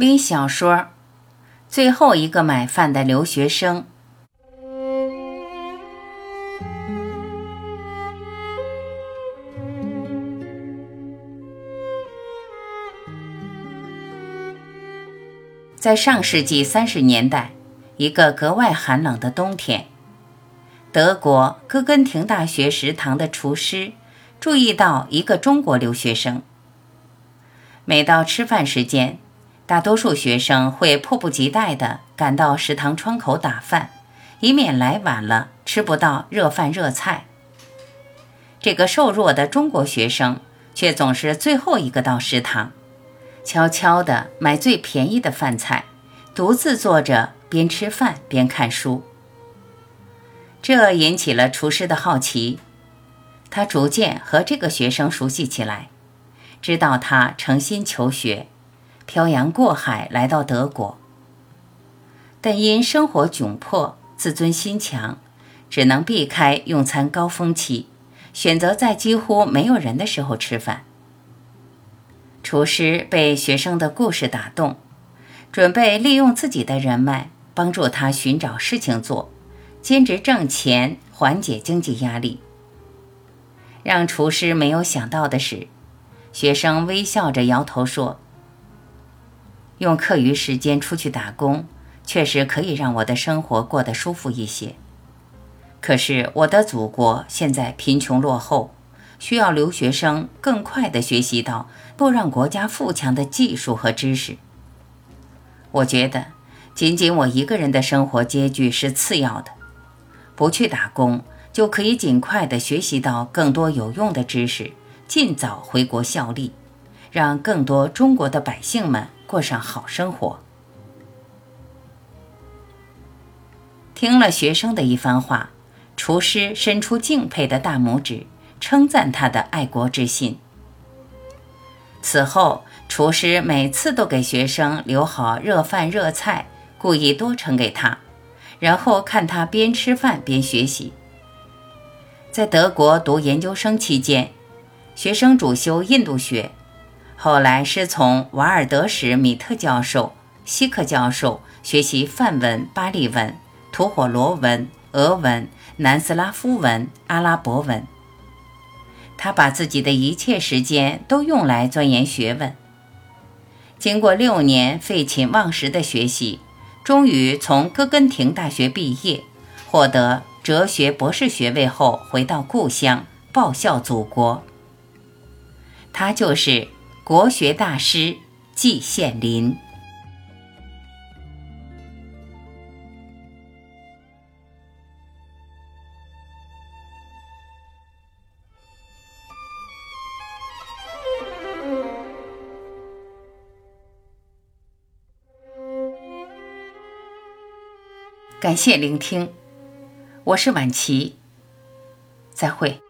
微小说《最后一个买饭的留学生》。在上世纪三十年代，一个格外寒冷的冬天，德国哥根廷大学食堂的厨师注意到一个中国留学生。每到吃饭时间，大多数学生会迫不及待地赶到食堂窗口打饭，以免来晚了吃不到热饭热菜。这个瘦弱的中国学生却总是最后一个到食堂，悄悄地买最便宜的饭菜，独自坐着边吃饭边看书。这引起了厨师的好奇，他逐渐和这个学生熟悉起来。知道他诚心求学，漂洋过海来到德国，但因生活窘迫、自尊心强，只能避开用餐高峰期，选择在几乎没有人的时候吃饭。厨师被学生的故事打动，准备利用自己的人脉帮助他寻找事情做，兼职挣钱，缓解经济压力。让厨师没有想到的是。学生微笑着摇头说：“用课余时间出去打工，确实可以让我的生活过得舒服一些。可是我的祖国现在贫穷落后，需要留学生更快地学习到不让国家富强的技术和知识。我觉得，仅仅我一个人的生活拮据是次要的，不去打工就可以尽快地学习到更多有用的知识。”尽早回国效力，让更多中国的百姓们过上好生活。听了学生的一番话，厨师伸出敬佩的大拇指，称赞他的爱国之心。此后，厨师每次都给学生留好热饭热菜，故意多盛给他，然后看他边吃饭边学习。在德国读研究生期间。学生主修印度学，后来师从瓦尔德什米特教授、希克教授学习梵文、巴利文、吐火罗文、俄文、南斯拉夫文、阿拉伯文。他把自己的一切时间都用来钻研学问。经过六年废寝忘食的学习，终于从哥根廷大学毕业，获得哲学博士学位后，回到故乡报效祖国。他就是国学大师季羡林。感谢聆听，我是晚琪，再会。